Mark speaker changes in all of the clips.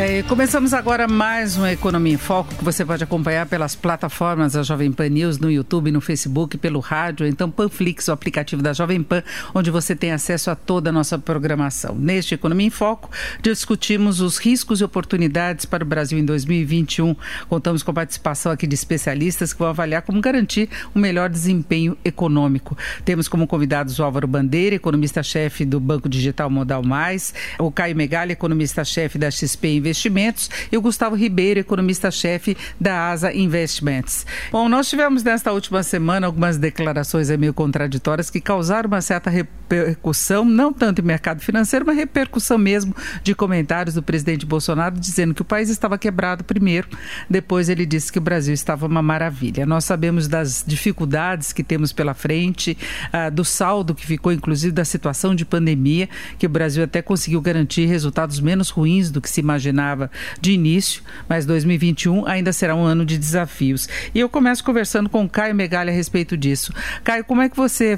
Speaker 1: É, começamos agora mais uma Economia em Foco que você pode acompanhar pelas plataformas da Jovem Pan News, no YouTube, no Facebook, pelo rádio, então Panflix, o aplicativo da Jovem Pan, onde você tem acesso a toda a nossa programação. Neste Economia em Foco, discutimos os riscos e oportunidades para o Brasil em 2021. Contamos com a participação aqui de especialistas que vão avaliar como garantir o um melhor desempenho econômico. Temos como convidados o Álvaro Bandeira, economista-chefe do Banco Digital Modal Mais, o Caio Megali, economista-chefe da XP Investimentos Investimentos, e o Gustavo Ribeiro, economista-chefe da Asa Investments. Bom, nós tivemos nesta última semana algumas declarações meio contraditórias que causaram uma certa repercussão, não tanto em mercado financeiro, mas repercussão mesmo de comentários do presidente Bolsonaro dizendo que o país estava quebrado primeiro, depois ele disse que o Brasil estava uma maravilha. Nós sabemos das dificuldades que temos pela frente, ah, do saldo que ficou, inclusive, da situação de pandemia, que o Brasil até conseguiu garantir resultados menos ruins do que se imaginava imaginava de início, mas 2021 ainda será um ano de desafios. E eu começo conversando com o Caio Megali a respeito disso. Caio, como é que você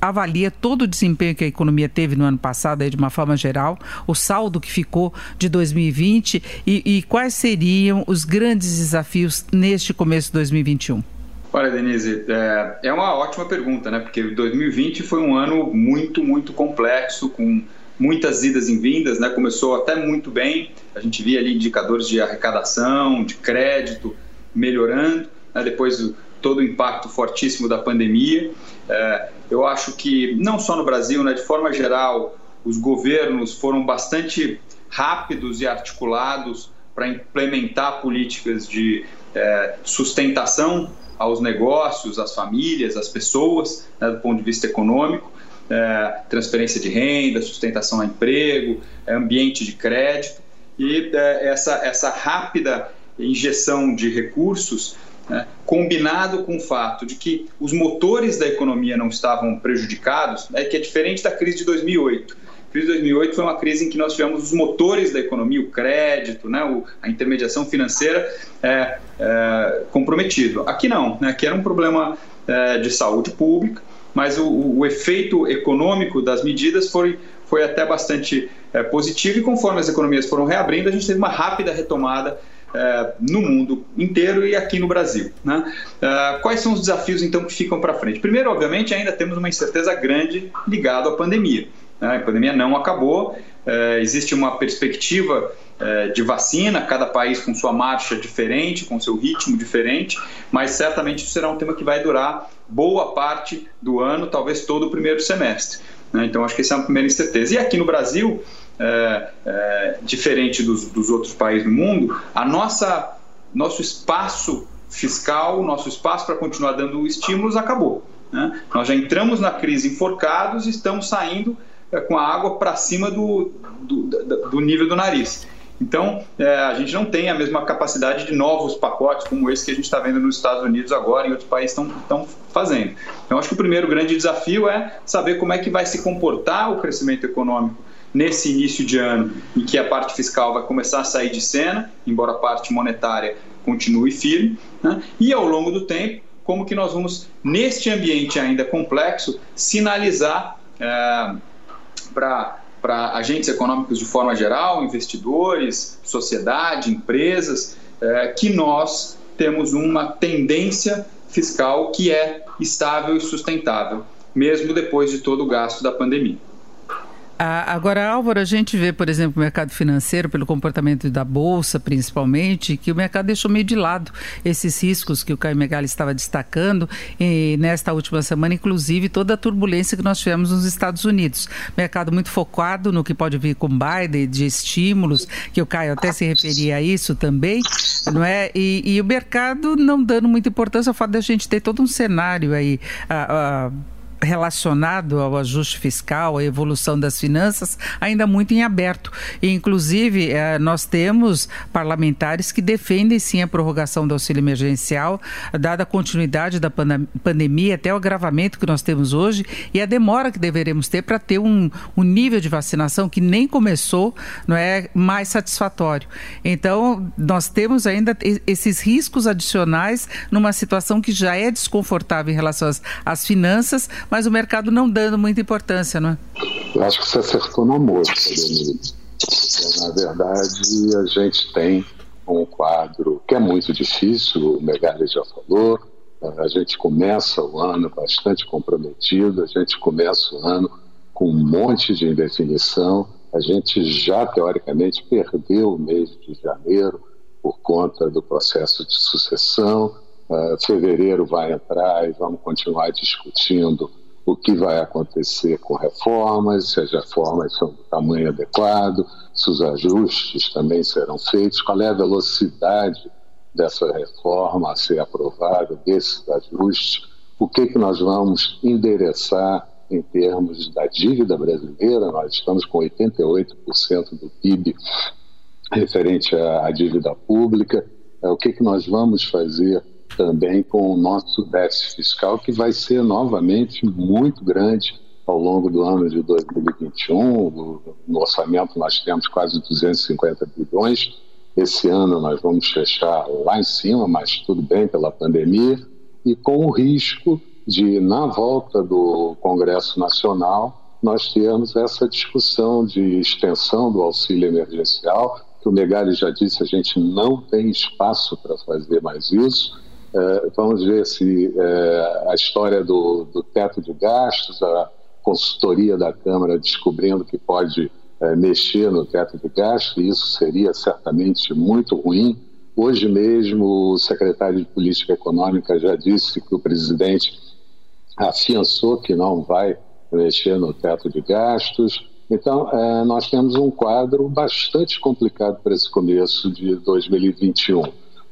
Speaker 1: avalia todo o desempenho que a economia teve no ano passado, aí, de uma forma geral, o saldo que ficou de 2020 e, e quais seriam os grandes desafios neste começo de 2021?
Speaker 2: Olha, Denise, é, é uma ótima pergunta, né? Porque 2020 foi um ano muito, muito complexo, com muitas idas e vindas, né? Começou até muito bem, a gente via ali indicadores de arrecadação, de crédito melhorando, né? depois todo o impacto fortíssimo da pandemia. É, eu acho que não só no Brasil, né? De forma geral, os governos foram bastante rápidos e articulados para implementar políticas de é, sustentação aos negócios, às famílias, às pessoas, né, do ponto de vista econômico é, transferência de renda, sustentação a emprego, é, ambiente de crédito e é, essa, essa rápida injeção de recursos né, combinado com o fato de que os motores da economia não estavam prejudicados, é que é diferente da crise de 2008. A crise de 2008 foi uma crise em que nós tivemos os motores da economia, o crédito, né, o, a intermediação financeira é, é, comprometido. Aqui não, né, aqui era um problema é, de saúde pública, mas o, o efeito econômico das medidas foi, foi até bastante é, positivo e conforme as economias foram reabrindo, a gente teve uma rápida retomada é, no mundo inteiro e aqui no Brasil. Né? É, quais são os desafios então que ficam para frente? Primeiro, obviamente, ainda temos uma incerteza grande ligada à pandemia. Né? A pandemia não acabou, existe uma perspectiva de vacina, cada país com sua marcha diferente, com seu ritmo diferente, mas certamente isso será um tema que vai durar boa parte do ano, talvez todo o primeiro semestre. Né? Então, acho que essa é uma primeira incerteza. E aqui no Brasil, é, é, diferente dos, dos, outros países do mundo, a nossa nosso espaço fiscal, nosso espaço para continuar dando estímulos acabou. Né? Nós já entramos na crise enforcados e estamos saindo com a água para cima do, do, do nível do nariz. Então, é, a gente não tem a mesma capacidade de novos pacotes como esse que a gente está vendo nos Estados Unidos agora e outros países estão fazendo. Então, acho que o primeiro grande desafio é saber como é que vai se comportar o crescimento econômico nesse início de ano, em que a parte fiscal vai começar a sair de cena, embora a parte monetária continue firme, né? e ao longo do tempo, como que nós vamos, neste ambiente ainda complexo, sinalizar é, para para agentes econômicos de forma geral, investidores, sociedade, empresas, é, que nós temos uma tendência fiscal que é estável e sustentável, mesmo depois de todo o gasto da pandemia.
Speaker 1: Agora, Álvaro, a gente vê, por exemplo, o mercado financeiro, pelo comportamento da Bolsa, principalmente, que o mercado deixou meio de lado esses riscos que o Caio Megali estava destacando e nesta última semana, inclusive toda a turbulência que nós tivemos nos Estados Unidos. Mercado muito focado no que pode vir com Biden, de estímulos, que o Caio até se referia a isso também, não é? E, e o mercado não dando muita importância ao fato da gente ter todo um cenário aí. A, a, relacionado ao ajuste fiscal, à evolução das finanças, ainda muito em aberto. E, inclusive, eh, nós temos parlamentares que defendem sim a prorrogação do auxílio emergencial, dada a continuidade da pandemia, até o agravamento que nós temos hoje e a demora que deveremos ter para ter um, um nível de vacinação que nem começou, não é mais satisfatório. Então, nós temos ainda esses riscos adicionais numa situação que já é desconfortável em relação às, às finanças, mas o mercado não dando muita importância, não é?
Speaker 3: Eu acho que você acertou moça, Denise. Na verdade, a gente tem um quadro que é muito difícil, o Megali já falou, a gente começa o ano bastante comprometido, a gente começa o ano com um monte de indefinição, a gente já teoricamente perdeu o mês de janeiro por conta do processo de sucessão, uh, fevereiro vai entrar e vamos continuar discutindo o que vai acontecer com reformas, se as reformas são do tamanho adequado, se os ajustes também serão feitos, qual é a velocidade dessa reforma a ser aprovada, desses ajustes, o que, que nós vamos endereçar em termos da dívida brasileira, nós estamos com 88% do PIB referente à dívida pública, é, o que, que nós vamos fazer também com o nosso déficit fiscal, que vai ser novamente muito grande ao longo do ano de 2021. No orçamento nós temos quase 250 bilhões. Esse ano nós vamos fechar lá em cima, mas tudo bem pela pandemia, e com o risco de, na volta do Congresso Nacional, nós termos essa discussão de extensão do auxílio emergencial, que o Megali já disse, a gente não tem espaço para fazer mais isso é, vamos ver se é, a história do, do, teto de gastos, a consultoria da Câmara descobrindo que pode é, mexer no teto de gastos, isso seria certamente muito ruim. Hoje mesmo, o secretário de Política Econômica já disse que o presidente afiançou que não vai mexer no teto de gastos. Então, nós temos um quadro bastante complicado para esse começo de 2021.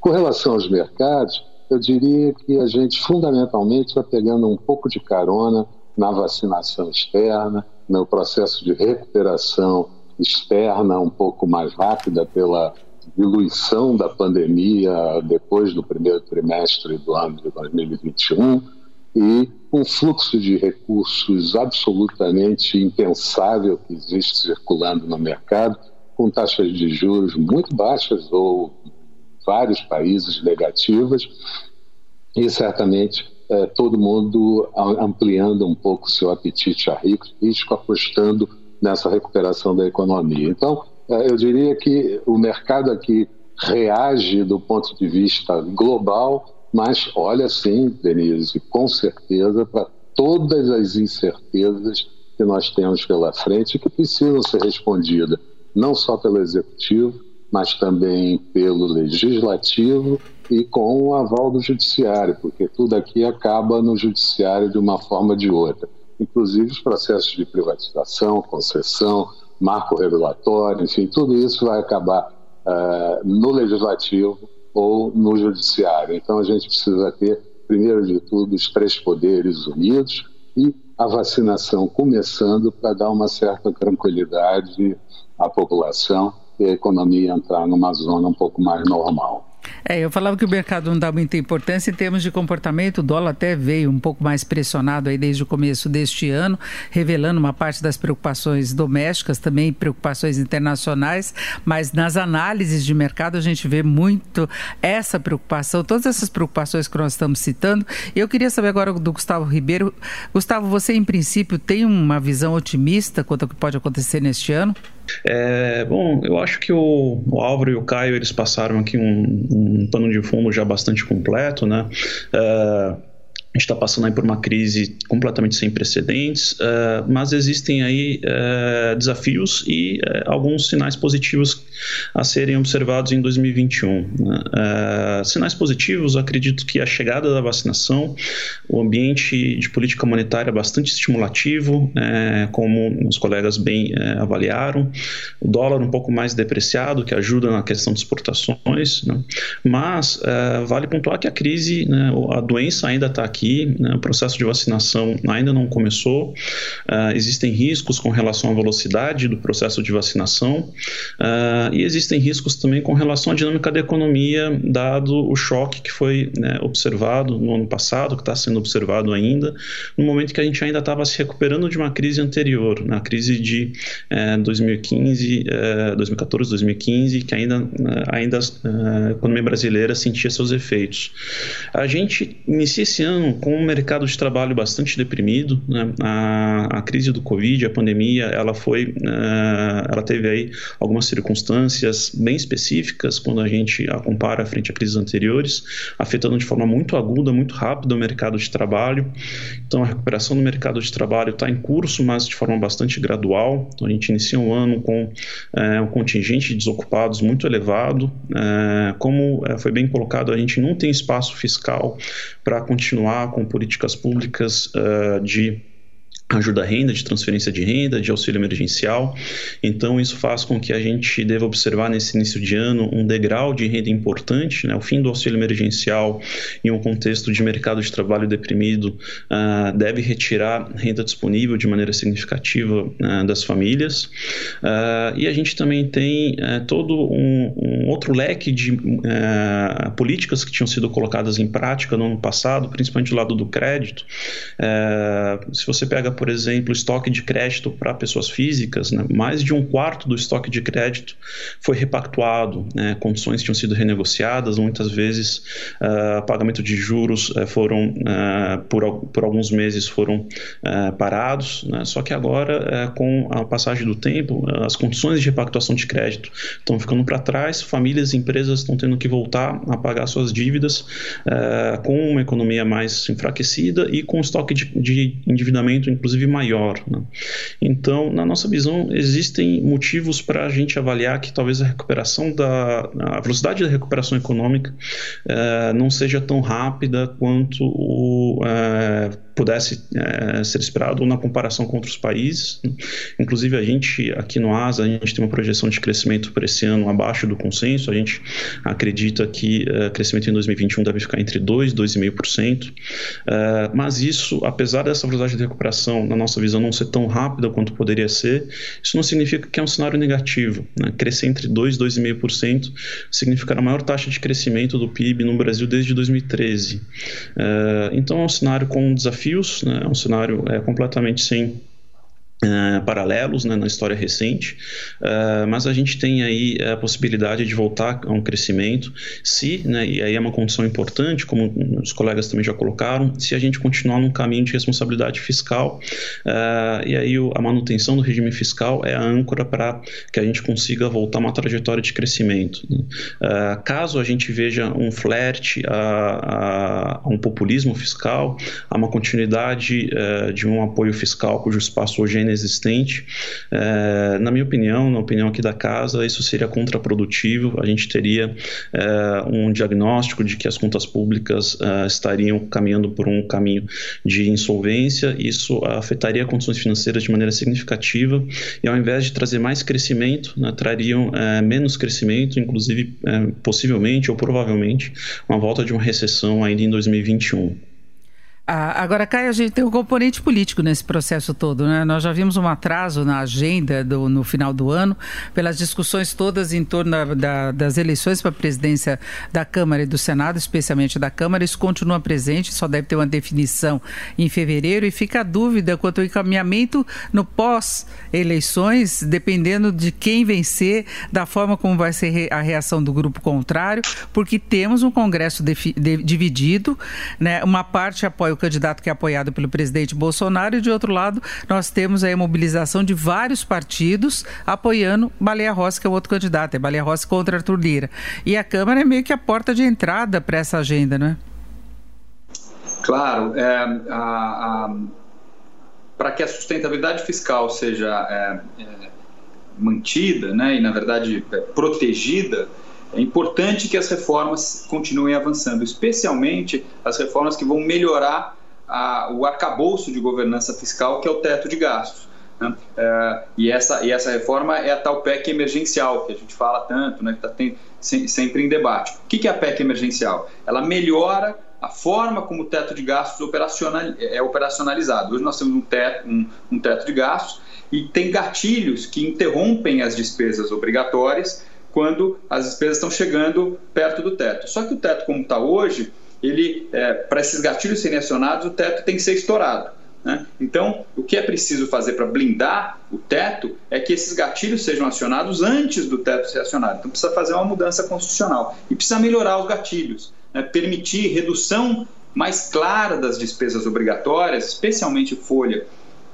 Speaker 3: Com relação aos mercados, eu diria que a gente fundamentalmente está pegando um pouco de carona na vacinação externa, no processo de recuperação externa um pouco mais rápida pela diluição da pandemia depois do primeiro trimestre do ano de 2021 e um fluxo de recursos absolutamente impensável que existe circulando no mercado, com taxas de juros muito baixas ou vários países negativas e certamente é, todo mundo ampliando um pouco seu apetite a risco, apostando nessa recuperação da economia. Então, é, eu diria que o mercado aqui reage do ponto de vista global, mas olha sim, Denise, com certeza, para todas as incertezas que nós temos pela frente e que precisam ser respondidas, não só pelo executivo, mas também pelo legislativo e com o aval do judiciário, porque tudo aqui acaba no judiciário de uma forma ou de outra, inclusive os processos de privatização, concessão, marco regulatório, enfim, tudo isso vai acabar uh, no legislativo ou no judiciário. Então a gente precisa ter, primeiro de tudo, os três poderes unidos e a vacinação começando para dar uma certa tranquilidade à população e a economia entrar numa zona um pouco mais normal.
Speaker 1: É, eu falava que o mercado não dá muita importância em termos de comportamento. O dólar até veio um pouco mais pressionado aí desde o começo deste ano, revelando uma parte das preocupações domésticas, também preocupações internacionais, mas nas análises de mercado a gente vê muito essa preocupação, todas essas preocupações que nós estamos citando. E eu queria saber agora do Gustavo Ribeiro. Gustavo, você em princípio tem uma visão otimista quanto ao que pode acontecer neste ano?
Speaker 4: É, bom, eu acho que o, o, Álvaro e o Caio eles passaram aqui um, um pano de fundo já bastante completo, né? É, gente está passando aí por uma crise completamente sem precedentes, uh, mas existem aí uh, desafios e uh, alguns sinais positivos a serem observados em 2021. Né? sinais positivos, acredito que a chegada da vacinação, o ambiente de política monetária bastante estimulativo, como os colegas bem avaliaram, o dólar um pouco mais depreciado, que ajuda na questão de exportações, né? mas vale pontuar que a crise, né, a doença ainda está aqui aqui, né, o processo de vacinação ainda não começou, uh, existem riscos com relação à velocidade do processo de vacinação uh, e existem riscos também com relação à dinâmica da economia, dado o choque que foi né, observado no ano passado, que está sendo observado ainda, no momento que a gente ainda estava se recuperando de uma crise anterior, na crise de 2015, 2014, 2015, que ainda, eh, ainda a economia brasileira sentia seus efeitos. A gente inicia esse ano com um mercado de trabalho bastante deprimido, né? a, a, crise do Covid, a pandemia, ela foi, uh, ela teve aí algumas circunstâncias bem específicas quando a gente a compara frente a crises anteriores, afetando de forma muito aguda, muito rápida o mercado de trabalho. Então a recuperação do mercado de trabalho está em curso, mas de forma bastante gradual. Então, a gente inicia um ano com uh, um contingente de desocupados muito elevado. Uh, como foi bem colocado, a gente não tem espaço fiscal para continuar com políticas públicas uh, de ajuda à renda, de transferência de renda, de auxílio emergencial. Então, isso faz com que a gente deva observar nesse início de ano um degrau de renda importante, né? o fim do auxílio emergencial em um contexto de mercado de trabalho deprimido uh, deve retirar renda disponível de maneira significativa uh, das famílias. Uh, e a gente também tem todo um, um, outro leque de políticas que tinham sido colocadas em prática no ano passado, principalmente do lado do crédito. se você pega por exemplo, estoque de crédito para pessoas físicas, né, mais de um quarto do estoque de crédito foi repactuado, né, condições tinham sido renegociadas, muitas vezes uh, pagamento de juros uh, foram, uh, por, por alguns meses foram parados, né, só que agora, com a passagem do tempo, as condições de repactuação de crédito estão ficando para trás, famílias e empresas estão tendo que voltar a pagar suas dívidas com uma economia mais enfraquecida e com estoque de, de endividamento, inclusive inclusive maior. Né? Então, na nossa visão, existem motivos para a gente avaliar que talvez a recuperação da a velocidade da recuperação econômica eh, não seja tão rápida quanto o eh, pudesse é, ser esperado na comparação com outros países. Inclusive, a gente, aqui no ASA, a gente tem uma projeção de crescimento para esse ano abaixo do consenso. A gente acredita que o é, crescimento em 2021 deve ficar entre 2% e 2,5%. É, mas isso, apesar dessa velocidade de recuperação, na nossa visão, não ser tão rápida quanto poderia ser, isso não significa que é um cenário negativo. Né? Crescer entre 2% e 2,5% significará a maior taxa de crescimento do PIB no Brasil desde 2013. então, é um cenário com um desafio desafios, né? é um cenário é, completamente sem Uh, paralelos né, na história recente, uh, mas a gente tem aí a possibilidade de voltar a um crescimento se, né, e aí é uma condição importante, como os colegas também já colocaram, se a gente continuar num caminho de responsabilidade fiscal, uh, e aí o, a manutenção do regime fiscal é a âncora para que a gente consiga voltar a uma trajetória de crescimento. Né? caso a gente veja um flerte a, a, a, um populismo fiscal, a uma continuidade de um apoio fiscal cujo espaço hoje é inexistente. É, na minha opinião, na opinião aqui da casa, isso seria contraprodutivo. A gente teria é, um diagnóstico de que as contas públicas é, estariam caminhando por um caminho de insolvência. Isso afetaria condições financeiras de maneira significativa e, ao invés de trazer mais crescimento, né, trariam é, menos crescimento, inclusive é, possivelmente ou provavelmente uma volta de uma recessão ainda em 2021.
Speaker 1: Ah, agora, Caio, a gente tem um componente político nesse processo todo, né? Nós já vimos um atraso na agenda do, no final do ano, pelas discussões todas em torno da, da, das eleições para a presidência da Câmara e do Senado, especialmente da Câmara. Isso continua presente, só deve ter uma definição em fevereiro e fica a dúvida quanto ao encaminhamento no pós-eleições, dependendo de quem vencer, da forma como vai ser a reação do grupo contrário, porque temos um Congresso de, de, dividido, né? Uma parte apoia candidato que é apoiado pelo presidente Bolsonaro, e de outro lado, nós temos aí a mobilização de vários partidos apoiando Baleia Rossi, que é o outro candidato, é Baleia Rossi contra Arthur Lira. E a Câmara é meio que a porta de entrada para essa agenda, não é?
Speaker 2: Claro, é, para que a sustentabilidade fiscal seja é, é, mantida né, e, na verdade, é, protegida, é importante que as reformas continuem avançando, especialmente as reformas que vão melhorar a, o arcabouço de governança fiscal, que é o teto de gastos. Né? É, e, essa, e essa reforma é a tal PEC emergencial, que a gente fala tanto, né, que está sempre em debate. O que é a PEC emergencial? Ela melhora a forma como o teto de gastos operacional, é operacionalizado. Hoje nós temos um teto, um, um teto de gastos e tem gatilhos que interrompem as despesas obrigatórias quando as despesas estão chegando perto do teto. Só que o teto, como está hoje, ele é, para esses gatilhos serem acionados, o teto tem que ser estourado. Né? Então, o que é preciso fazer para blindar o teto é que esses gatilhos sejam acionados antes do teto ser acionado. Então, precisa fazer uma mudança constitucional e precisa melhorar os gatilhos, né? permitir redução mais clara das despesas obrigatórias, especialmente folha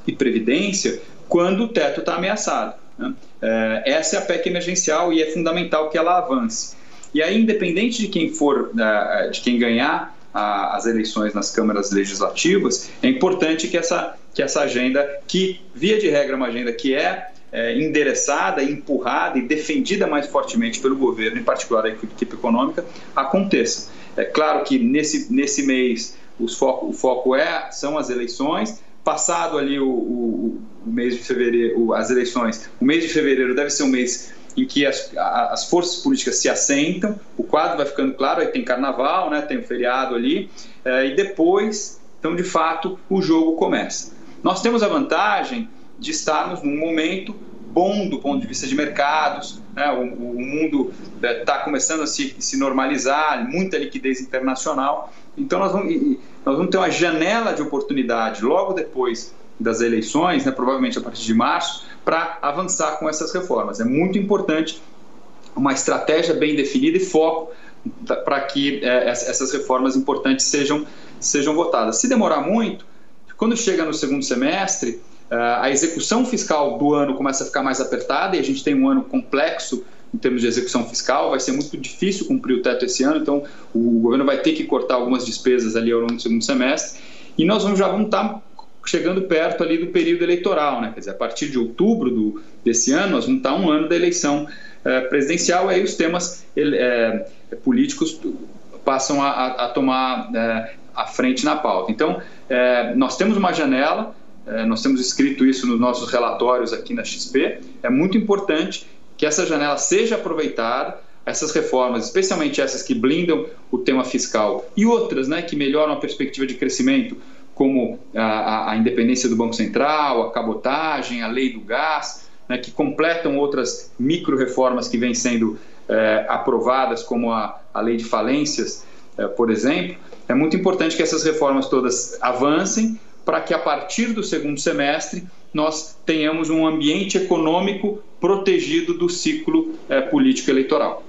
Speaker 2: e previdência, quando o teto está ameaçado. Né? É, essa é a PEC emergencial e é fundamental que ela avance. E aí, independente de quem for, é, de quem ganhar as eleições nas câmaras legislativas, é importante que essa, que essa agenda, que via de regra é uma agenda que é, é endereçada, empurrada e defendida mais fortemente pelo governo, em particular a equipe econômica, aconteça. É claro que nesse, nesse mês os foco, o foco é, são as eleições, passado ali o, o, o mês de fevereiro, as eleições, o mês de fevereiro deve ser um mês em que as, as forças políticas se assentam, o quadro vai ficando claro, aí tem carnaval, né, tem o feriado ali, é, e depois, então, de fato, o jogo começa. Nós temos a vantagem de estarmos num momento bom do ponto de vista de mercados, né, o, o, mundo está é, começando a se, se normalizar, muita liquidez internacional, então nós vamos, nós vamos ter uma janela de oportunidade logo depois das eleições, né, provavelmente a partir de março, para avançar com essas reformas. É muito importante uma estratégia bem definida e foco para que é, essas reformas importantes sejam, sejam votadas. Se demorar muito, quando chega no segundo semestre, é, a execução fiscal do ano começa a ficar mais apertada e a gente tem um ano complexo em termos de execução fiscal, vai ser muito difícil cumprir o teto esse ano, então o governo vai ter que cortar algumas despesas ali ao longo do segundo semestre e nós vamos, já vamos estar tá chegando perto ali do período eleitoral, né? Quer dizer, a partir de outubro do, desse ano, nós vamos estar um ano da eleição é, presidencial, aí os temas é, políticos passam a, a tomar é, a frente na pauta. Então, nós temos uma janela, nós temos escrito isso nos nossos relatórios aqui na XP, é muito importante que essa janela seja aproveitada, essas reformas, especialmente essas que blindam o tema fiscal e outras né, que melhoram a perspectiva de crescimento, como a, a, independência do Banco Central, a cabotagem, a lei do gás, né, que completam outras micro-reformas que vêm sendo é, aprovadas, como a, a lei de falências, é, por exemplo. É muito importante que essas reformas todas avancem para que, a partir do segundo semestre, nós tenhamos um ambiente econômico protegido do ciclo é, político eleitoral.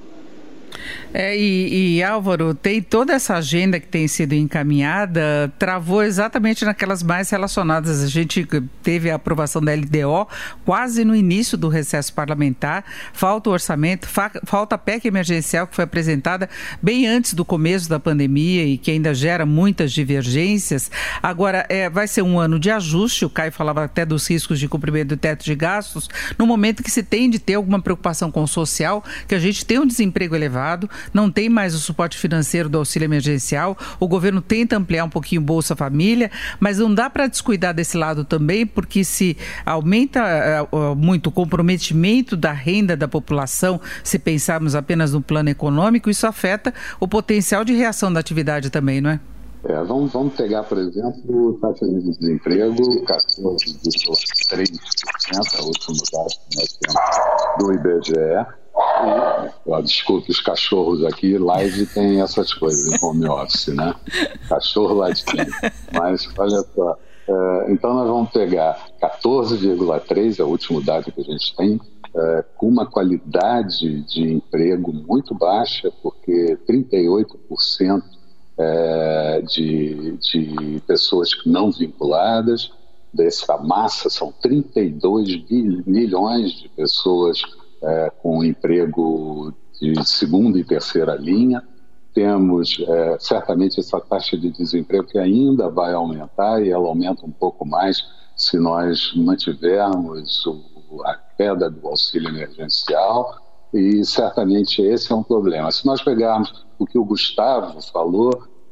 Speaker 1: É, e, e, Álvaro, tem toda essa agenda que tem sido encaminhada, travou exatamente naquelas mais relacionadas. A gente teve a aprovação da LDO quase no início do recesso parlamentar, falta o orçamento, fa falta a PEC emergencial que foi apresentada bem antes do começo da pandemia e que ainda gera muitas divergências. Agora, é, vai ser um ano de ajuste, o Caio falava até dos riscos de cumprimento do teto de gastos, no momento que se tem de ter alguma preocupação com o social, que a gente tem um desemprego elevado, não tem mais o suporte financeiro do auxílio emergencial. O governo tenta ampliar um pouquinho o Bolsa Família, mas não dá para descuidar desse lado também, porque se aumenta uh, muito o comprometimento da renda da população, se pensarmos apenas no plano econômico, isso afeta o potencial de reação da atividade também, não é?
Speaker 3: É, vamos, vamos pegar, por exemplo, taxa de desemprego, 14,3%, a última dado que nós temos do IBGE Desculpe os cachorros aqui, live tem essas coisas em home office, né? Cachorro latindo. Mas olha só, é, então nós vamos pegar 14,3, é o último dado que a gente tem, é, com uma qualidade de emprego muito baixa, porque 38% é, de, de pessoas não vinculadas, dessa massa são 32 milhões de pessoas é, com emprego de segunda e terceira linha, temos é, certamente essa taxa de desemprego que ainda vai aumentar e ela aumenta um pouco mais se nós mantivermos o, a queda do auxílio emergencial e certamente esse é um problema. Se nós pegarmos o que o Gustavo falou,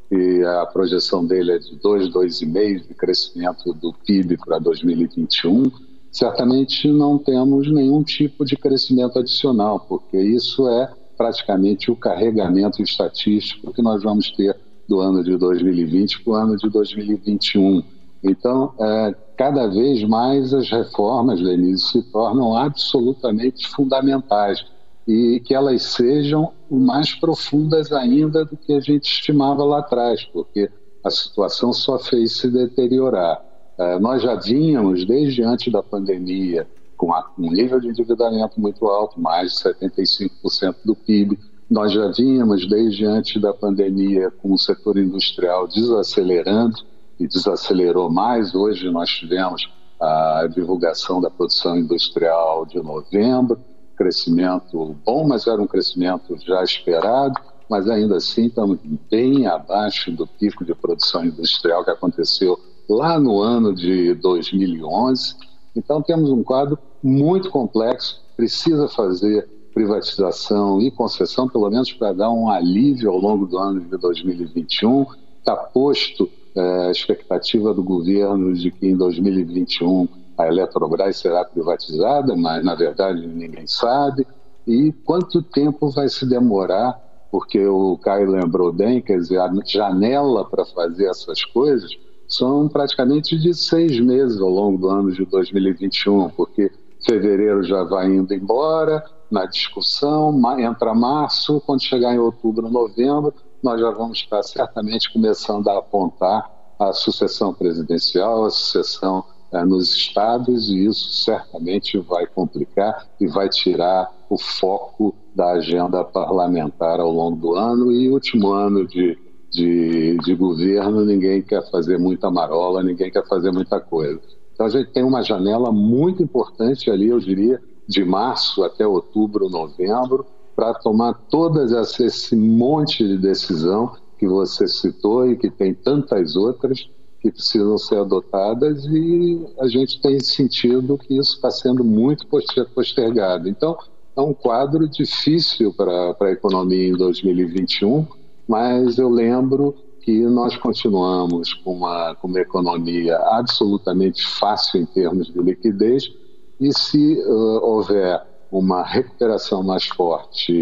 Speaker 3: e a projeção dele é de 2, 2,5% de crescimento do PIB para 2021, certamente não temos nenhum tipo de crescimento adicional, porque isso é praticamente o carregamento estatístico que nós vamos ter do ano de 2020 para o ano de 2021. Então, é, cada vez mais as reformas, Denise, se tornam absolutamente fundamentais e que elas sejam mais profundas ainda do que a gente estimava lá atrás, porque a situação só fez se deteriorar. É, nós já vínhamos, desde antes da pandemia, com um nível de endividamento muito alto, mais de 75% do PIB. Nós já vínhamos, desde antes da pandemia, com o setor industrial desacelerando e desacelerou mais. Hoje nós tivemos a divulgação da produção industrial de novembro, crescimento bom, mas era um crescimento já esperado, mas ainda assim estamos bem abaixo do pico de produção industrial que aconteceu lá no ano de 2011. Então temos um quadro muito complexo, precisa fazer privatização e concessão, pelo menos para dar um alívio ao longo do ano de 2021. Está posto é, a expectativa do governo de que em 2021 a Eletrobras será privatizada, mas na verdade ninguém sabe. E quanto tempo vai se demorar? Porque o Caio lembrou bem, quer dizer, a janela para fazer essas coisas são praticamente de seis meses ao longo do ano de 2021, porque fevereiro já vai indo embora na discussão, entra março, quando chegar em outubro, novembro, nós já vamos estar certamente começando a apontar a sucessão presidencial, a sucessão é, nos estados, e isso certamente vai complicar e vai tirar o foco da agenda parlamentar ao longo do ano e último ano de, de, de governo, ninguém quer fazer muita marola, ninguém quer fazer muita coisa. Então a gente tem uma janela muito importante ali, eu diria, de março até outubro, novembro, para tomar todas esse monte de decisão que você citou e que tem tantas outras que precisam ser adotadas e a gente tem sentido que isso está sendo muito postergado. Então, é um quadro difícil para a economia em 2021, mas eu lembro que nós continuamos com uma, com uma economia absolutamente fácil em termos de liquidez e se uh, houver uma recuperação mais forte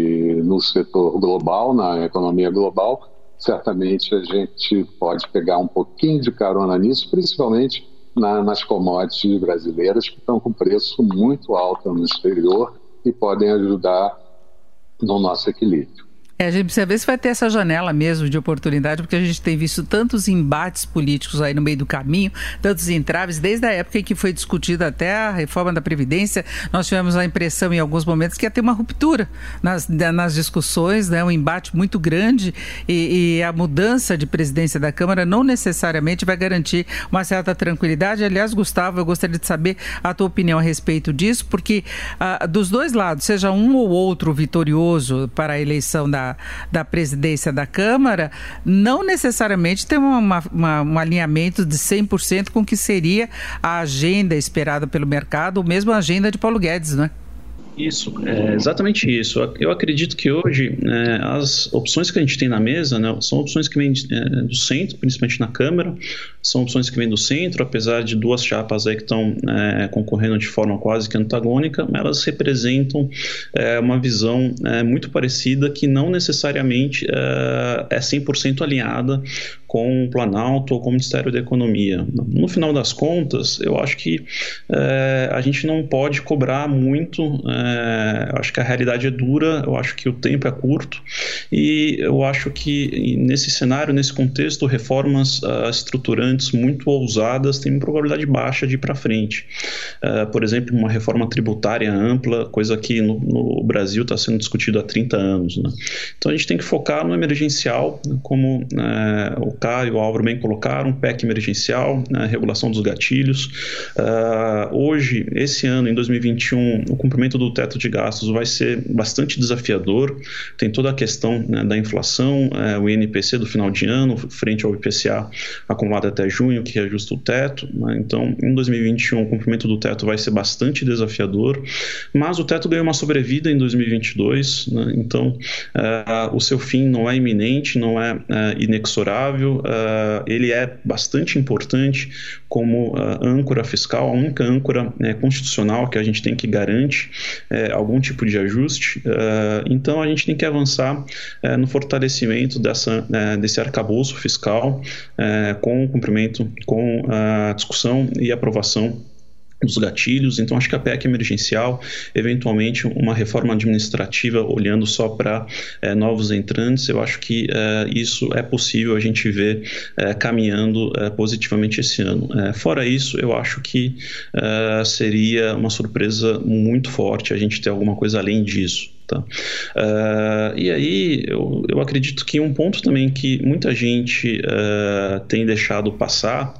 Speaker 3: no setor global, na economia global, certamente a gente pode pegar um pouquinho de carona nisso, principalmente na, nas commodities brasileiras que estão com preço muito alto no exterior e podem ajudar no nosso equilíbrio.
Speaker 1: É, a gente precisa ver se vai ter essa janela mesmo de oportunidade, porque a gente tem visto tantos embates políticos aí no meio do caminho, tantos entraves, desde a época em que foi discutida até a reforma da Previdência, nós tivemos a impressão em alguns momentos que ia ter uma ruptura nas, nas discussões, né, um embate muito grande e, e a mudança de presidência da Câmara não necessariamente vai garantir uma certa tranquilidade. Aliás, Gustavo, eu gostaria de saber a tua opinião a respeito disso, porque ah, dos dois lados, seja um ou outro vitorioso para a eleição da da, presidência da Câmara, não necessariamente tem uma, uma, um alinhamento de 100% com o que seria a agenda esperada pelo mercado, ou mesmo a agenda de Paulo Guedes, não é?
Speaker 4: Isso, é exatamente isso. Eu acredito que hoje é, as opções que a gente tem na mesa né, são opções que vêm é, do centro, principalmente na Câmara, são opções que vêm do centro, apesar de duas chapas aí que estão é, concorrendo de forma quase que antagônica, elas representam é, uma visão é, muito parecida que não necessariamente é, é 100% alinhada com o Planalto ou com o Ministério da Economia. No final das contas, eu acho que é, a gente não pode cobrar muito. É, acho que a realidade é dura, eu acho que o tempo é curto e eu acho que nesse cenário, nesse contexto, reformas uh, estruturantes muito ousadas têm uma probabilidade baixa de ir para frente. Uh, por exemplo, uma reforma tributária ampla, coisa que no, no Brasil está sendo discutido há 30 anos. Né? Então a gente tem que focar no emergencial, como uh, Caio e o Álvaro bem colocaram, PEC emergencial, né, regulação dos gatilhos. Uh, hoje, esse ano, em 2021, o cumprimento do teto de gastos vai ser bastante desafiador. Tem toda a questão né, da inflação, é, o INPC do final de ano, frente ao IPCA acumulado até junho, que reajusta o teto. Né? Então, em 2021, o cumprimento do teto vai ser bastante desafiador, mas o teto ganhou uma sobrevida em 2022, né? então é, o seu fim não é iminente, não é, é é, ele é bastante importante como âncora fiscal, a única âncora né, constitucional que a gente tem que garante algum tipo de ajuste. então, a gente tem que avançar no fortalecimento dessa, desse arcabouço fiscal com o cumprimento, com a discussão e aprovação dos gatilhos, então acho que a PEC emergencial, eventualmente uma reforma administrativa olhando só para é, novos entrantes, eu acho que é, isso é possível a gente ver é, caminhando positivamente esse ano. fora isso, eu acho que seria uma surpresa muito forte a gente ter alguma coisa além disso. Uh, e aí eu, eu acredito que um ponto também que muita gente uh, tem deixado passar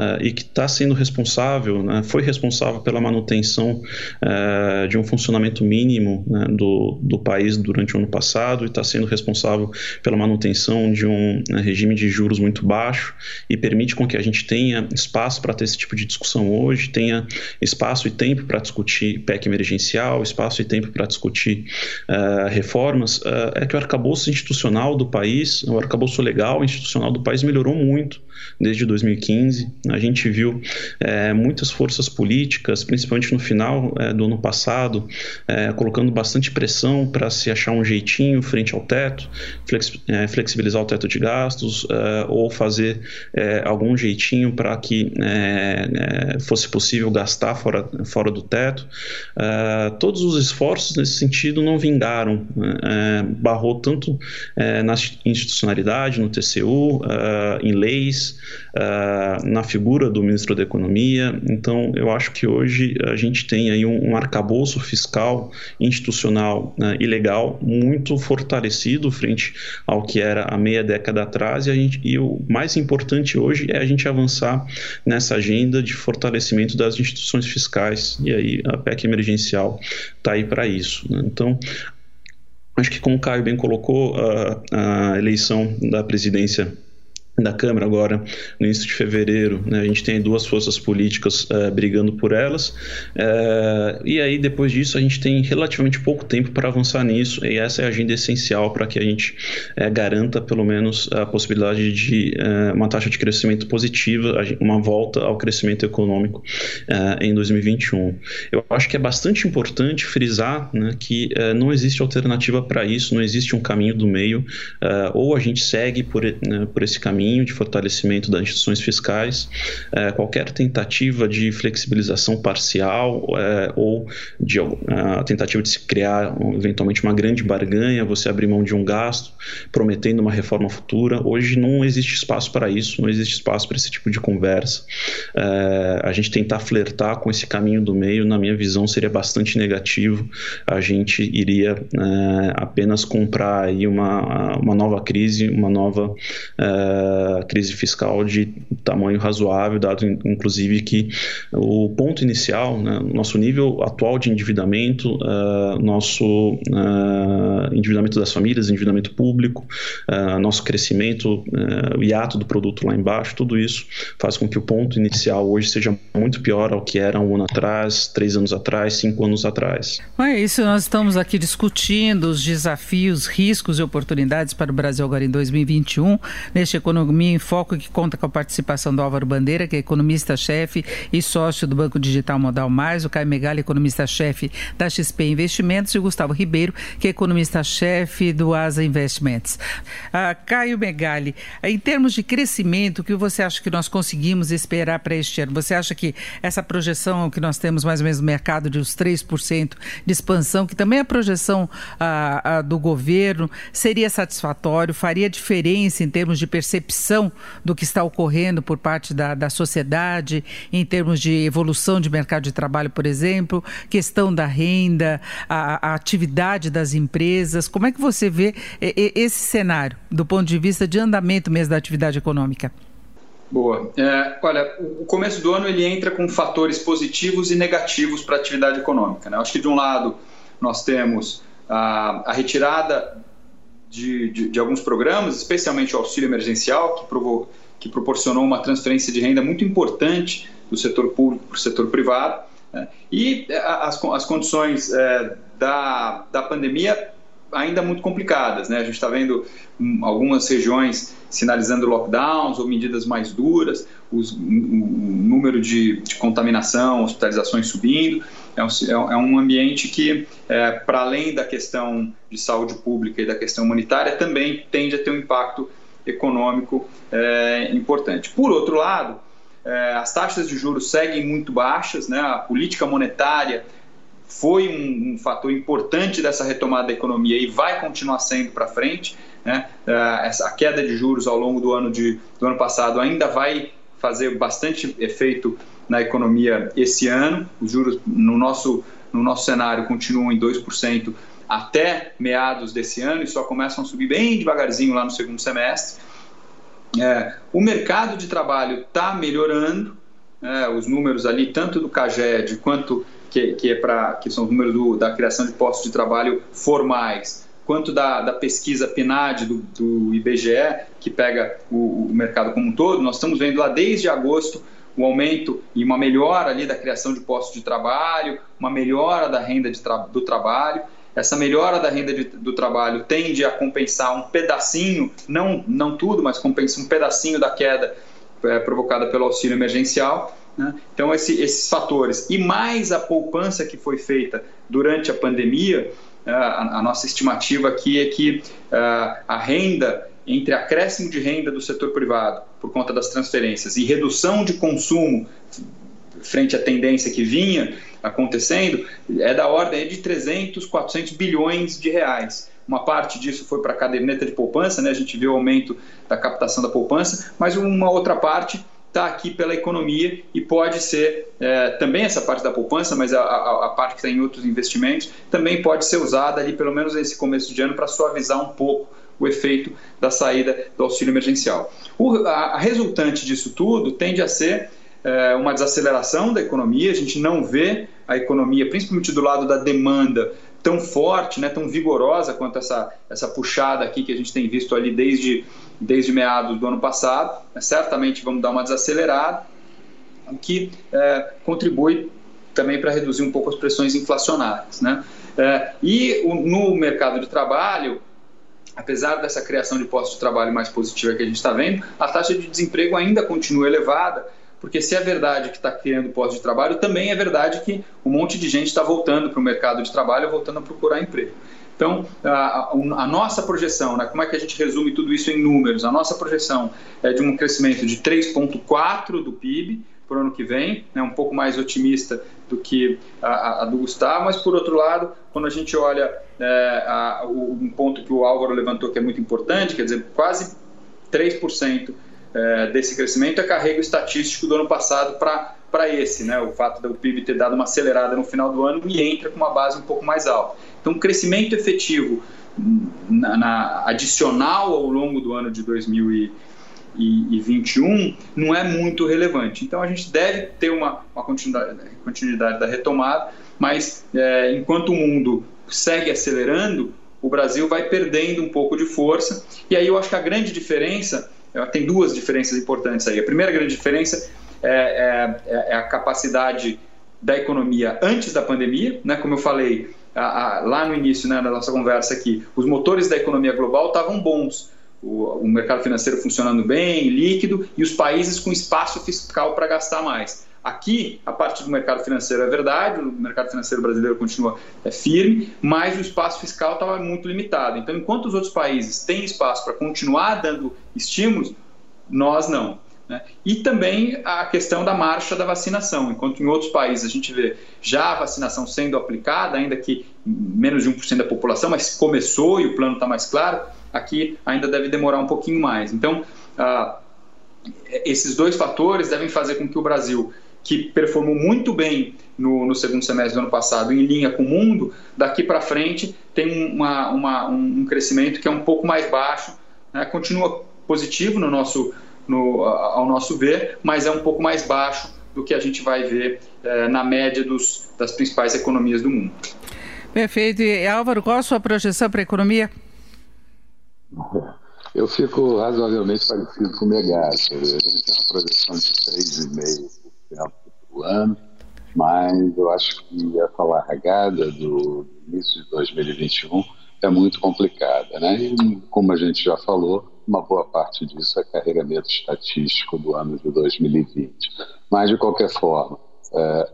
Speaker 4: uh, e que está sendo responsável, né, foi responsável pela manutenção uh, de um funcionamento mínimo né, do, do país durante o ano passado e está sendo responsável pela manutenção de um né, regime de juros muito baixo e permite com que a gente tenha espaço para ter esse tipo de discussão hoje, tenha espaço e tempo para discutir PEC emergencial, espaço e tempo para discutir uh, reformas, é que o arcabouço institucional do país, o arcabouço legal institucional do país melhorou muito desde 2015. A gente viu é, muitas forças políticas, principalmente no final é, do ano passado, é, colocando bastante pressão para se achar um jeitinho frente ao teto, flex, é, flexibilizar o teto de gastos é, ou fazer é, algum jeitinho para que fosse possível gastar fora, fora do teto. todos os esforços nesse sentido não vingaram, né? barrou tanto na institucionalidade, no TCU, em leis, uh, na figura do ministro da Economia. Então, eu acho que hoje a gente tem aí um, um arcabouço fiscal institucional uh, e legal muito fortalecido frente ao que era há meia década atrás e, gente, e o mais importante hoje é a gente avançar nessa agenda de fortalecimento das instituições fiscais e aí a PEC emergencial está aí para isso. Né? Então, acho que como o Caio bem colocou, a, a eleição da presidência da Câmara agora no início de fevereiro. Né? A gente tem duas forças políticas uh, brigando por elas. Uh, e aí, depois disso, a gente tem relativamente pouco tempo para avançar nisso. E essa é a agenda essencial para que a gente uh, garanta, pelo menos, a possibilidade de uma taxa de crescimento positiva, uma volta ao crescimento econômico em 2021. Eu acho que é bastante importante frisar né, que não existe alternativa para isso, não existe um caminho do meio. ou a gente segue por, né, por esse caminho caminho de fortalecimento das instituições fiscais, é, qualquer tentativa de flexibilização parcial é, ou de a tentativa de se criar eventualmente uma grande barganha, você abrir mão de um gasto, prometendo uma reforma futura, hoje não existe espaço para isso, não existe espaço para esse tipo de conversa. É, a gente tentar flertar com esse caminho do meio, na minha visão, seria bastante negativo. A gente iria apenas comprar aí uma, uma nova crise, uma nova crise fiscal de tamanho razoável, dado inclusive que o ponto inicial, né, nosso nível atual de endividamento, uh, nosso uh, endividamento das famílias, endividamento público, uh, nosso crescimento, o hiato do produto lá embaixo, tudo isso faz com que o ponto inicial hoje seja muito pior ao que era um ano atrás, três anos atrás, cinco anos atrás.
Speaker 1: É isso, nós estamos aqui discutindo os desafios, riscos e oportunidades para o Brasil agora em 2021, neste economia Economia em Foco, que conta com a participação do Álvaro Bandeira, que é economista-chefe e sócio do Banco Digital Modal Mais, o Caio Megali, economista-chefe da XP Investimentos, e o Gustavo Ribeiro, que é economista-chefe do Asa Investimentos. Ah, Caio Megali, em termos de crescimento, o que você acha que nós conseguimos esperar para este ano? Você acha que essa projeção que nós temos mais ou menos no mercado de uns 3% de expansão, que também é a projeção ah, ah, do governo, seria satisfatório, faria diferença em termos de percepção percepção do que está ocorrendo por parte da, da sociedade, em termos de evolução de mercado de trabalho, por exemplo, questão da renda, a, a atividade das empresas. Como é que você vê esse cenário do ponto de vista de andamento mesmo da atividade econômica?
Speaker 2: Boa. É, olha, o começo do ano ele entra com fatores positivos e negativos para a atividade econômica. Né? Acho que de um lado nós temos a, a retirada de, de, de, alguns programas, especialmente o auxílio emergencial, que, provou, que proporcionou uma transferência de renda muito importante do setor público para o setor privado. Né? E é, as, as condições é, da, da pandemia ainda muito complicadas. Né? A gente está vendo hum, algumas regiões sinalizando lockdowns ou medidas mais duras, os, o, o número de, de, contaminação, hospitalizações subindo. É um, é um ambiente que, é, para além da questão de saúde pública e da questão humanitária, também tende a ter um impacto econômico é, importante. Por outro lado, é, as taxas de juros seguem muito baixas, né? a política monetária foi um, um, fator importante dessa retomada da economia e vai continuar sendo para frente. Né? É, essa, a queda de juros ao longo do ano, de, do ano passado ainda vai fazer bastante efeito na economia esse ano. Os juros no nosso, no nosso cenário continuam em 2% até meados desse ano e só começam a subir bem devagarzinho lá no segundo semestre. É, o mercado de trabalho está melhorando, é, os números ali, tanto do CAGED quanto que, que, é para que são os números do, da criação de postos de trabalho formais, quanto da, da pesquisa PNAD do, do IBGE, que pega o, o, mercado como um todo, nós estamos vendo lá desde agosto o aumento e uma melhora ali da criação de postos de trabalho, uma melhora da renda tra do trabalho. Essa melhora da renda de, do trabalho tende a compensar um pedacinho, não, não tudo, mas compensa um pedacinho da queda é, provocada pelo auxílio emergencial. Né? Então, esse, esses fatores, e mais a poupança que foi feita durante a pandemia, é, a, a nossa estimativa aqui é que uh, a renda, entre acréscimo de renda do setor privado, por conta das transferências, e redução de consumo frente à tendência que vinha acontecendo, é da ordem de 300, 400 bilhões de reais. Uma parte disso foi para a caderneta de poupança, né? a gente viu o aumento da captação da poupança, mas uma outra parte está aqui pela economia e pode ser é, também essa parte da poupança, mas a, a, a parte que está em outros investimentos, também pode ser usada ali, pelo menos nesse começo de ano, para suavizar um pouco o efeito da saída do auxílio emergencial. O, a, a resultante disso tudo tende a ser é, uma desaceleração da economia, a gente não vê a economia, principalmente do lado da demanda, tão forte, né, tão vigorosa quanto essa, essa puxada aqui que a gente tem visto ali desde, desde meados do ano passado. Certamente vamos dar uma desacelerada, o que é, contribui também para reduzir um pouco as pressões inflacionárias. Né? É, e o, no mercado de trabalho, apesar dessa criação de postos de trabalho mais positiva que a gente está vendo, a taxa de desemprego ainda continua elevada porque se é verdade que está criando posto de trabalho, também é verdade que um monte de gente está voltando para o mercado de trabalho, voltando a procurar emprego. Então, a, a, nossa projeção, né, como é que a gente resume tudo isso em números? A nossa projeção é de um crescimento de 3,4% do PIB para o ano que vem, né, um pouco mais otimista do que a, a, do Gustavo, mas por outro lado, quando a gente olha é, a, o, um ponto que o Álvaro levantou que é muito importante, quer dizer, quase 3% é, desse crescimento é carrego estatístico do ano passado para esse, né? o fato do PIB ter dado uma acelerada no final do ano e entra com uma base um pouco mais alta. Então, crescimento efetivo na, na adicional ao longo do ano de 2021 não é muito relevante. Então, a gente deve ter uma, uma continuidade, continuidade, da retomada, mas é, enquanto o mundo segue acelerando, o Brasil vai perdendo um pouco de força. E aí eu acho que a grande diferença tem duas diferenças importantes aí. A primeira grande diferença é, é, é a capacidade da economia antes da pandemia, né? Como eu falei a, a, lá no início né, da nossa conversa aqui, os motores da economia global estavam bons. O, o mercado financeiro funcionando bem, líquido, e os países com espaço fiscal para gastar mais. Aqui, a parte do mercado financeiro é verdade, o mercado financeiro brasileiro continua é, firme, mas o espaço fiscal estava muito limitado. Então, enquanto os outros países têm espaço para continuar dando estímulos, nós não. Né? E também a questão da marcha da vacinação. Enquanto em outros países a gente vê já a vacinação sendo aplicada, ainda que menos de 1% da população, mas começou e o plano está mais claro, aqui ainda deve demorar um pouquinho mais. Então, ah, esses dois fatores devem fazer com que o Brasil que performou muito bem no, no, segundo semestre do ano passado, em linha com o mundo, daqui para frente tem uma, uma, um crescimento que é um pouco mais baixo, né? continua positivo no nosso, no, ao nosso ver, mas é um pouco mais baixo do que a gente vai ver eh, na média dos, das principais economias do mundo.
Speaker 1: Perfeito. E Álvaro, qual a sua projeção para a economia?
Speaker 3: Eu fico razoavelmente parecido com o Megali. A gente tem uma projeção de 3,5% por ano, mas eu acho que essa largada do início de 2021 é muito complicada. Né? E, como a gente já falou, uma boa parte disso é carregamento estatístico do ano de 2020. Mas, de qualquer forma, é,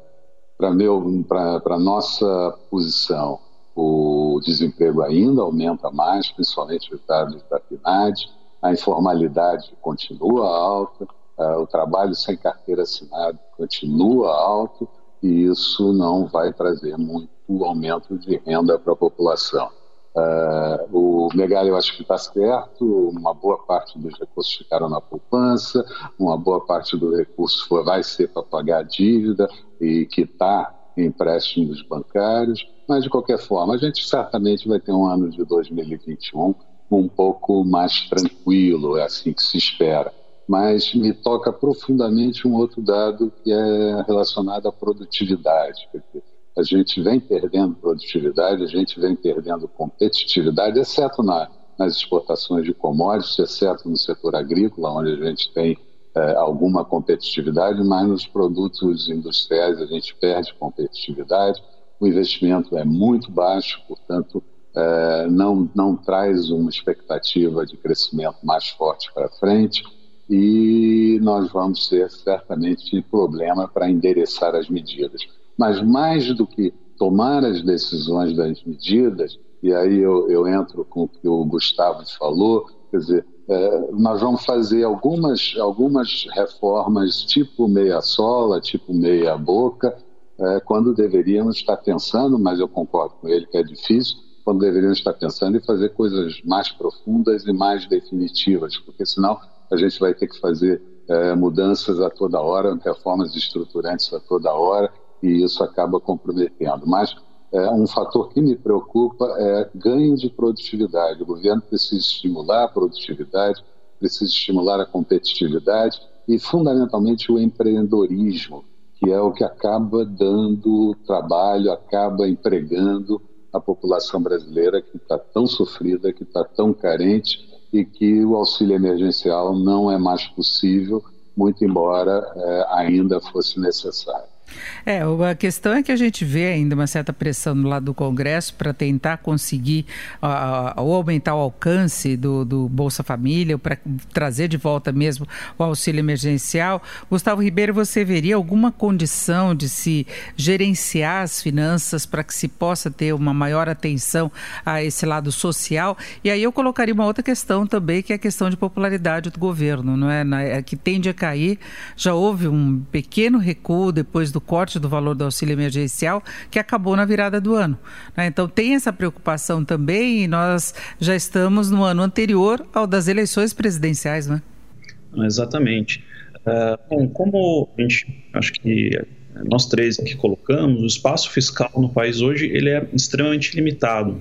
Speaker 3: para a nossa posição, o desemprego ainda aumenta mais, principalmente os dados da PNAD, a informalidade continua alta, uh, o trabalho sem carteira assinada continua alto e isso não vai trazer muito aumento de renda para a população. Uh, o Megali eu acho que está certo, uma boa parte dos recursos ficaram na poupança, uma boa parte do recurso vai ser para pagar dívida e está em empréstimos bancários, mas de qualquer forma, a gente certamente vai ter um ano de 2021 um pouco mais tranquilo, é assim que se espera. Mas me toca profundamente um outro dado que é relacionado à produtividade. A gente vem perdendo produtividade, a gente vem perdendo competitividade, exceto na, nas exportações de commodities, exceto no setor agrícola, onde a gente tem é, alguma competitividade, mas nos produtos industriais a gente perde competitividade. O investimento é muito baixo, portanto, é, não, não traz uma expectativa de crescimento mais forte para frente e nós vamos ter certamente problema para endereçar as medidas. Mas mais do que tomar as decisões das medidas, e aí eu, eu entro com o que o Gustavo falou, quer dizer, é, nós vamos fazer algumas, algumas reformas tipo meia-sola, tipo meia-boca, é, quando deveríamos estar pensando, mas eu concordo com ele que é difícil, quando deveríamos estar pensando em fazer coisas mais profundas e mais definitivas, porque senão a gente vai ter que fazer é, mudanças a toda hora, reformas estruturantes a toda hora, e isso acaba comprometendo. Mas é, um fator que me preocupa é ganho de produtividade. O governo precisa estimular a produtividade, precisa estimular a competitividade e, fundamentalmente, o empreendedorismo, que é o que acaba dando trabalho, acaba empregando a população brasileira que está tão sofrida, que está tão carente e que o auxílio emergencial não é mais possível, muito embora é, ainda fosse necessário.
Speaker 1: É, a questão é que a gente vê ainda uma certa pressão no lado do Congresso para tentar conseguir uh, ou aumentar o alcance do, do Bolsa Família, para trazer de volta mesmo o auxílio emergencial. Gustavo Ribeiro, você veria alguma condição de se gerenciar as finanças para que se possa ter uma maior atenção a esse lado social? E aí eu colocaria uma outra questão também, que é a questão de popularidade do governo, não é? Na, é que tende a cair. Já houve um pequeno recuo depois do corte do valor do auxílio emergencial, que acabou na virada do ano. Né? Então, tem essa preocupação também, e nós já estamos no ano anterior ao das eleições presidenciais, né?
Speaker 4: Exatamente. Uh, bom, como a gente, acho que nós três aqui colocamos, o espaço fiscal no país hoje ele é extremamente limitado.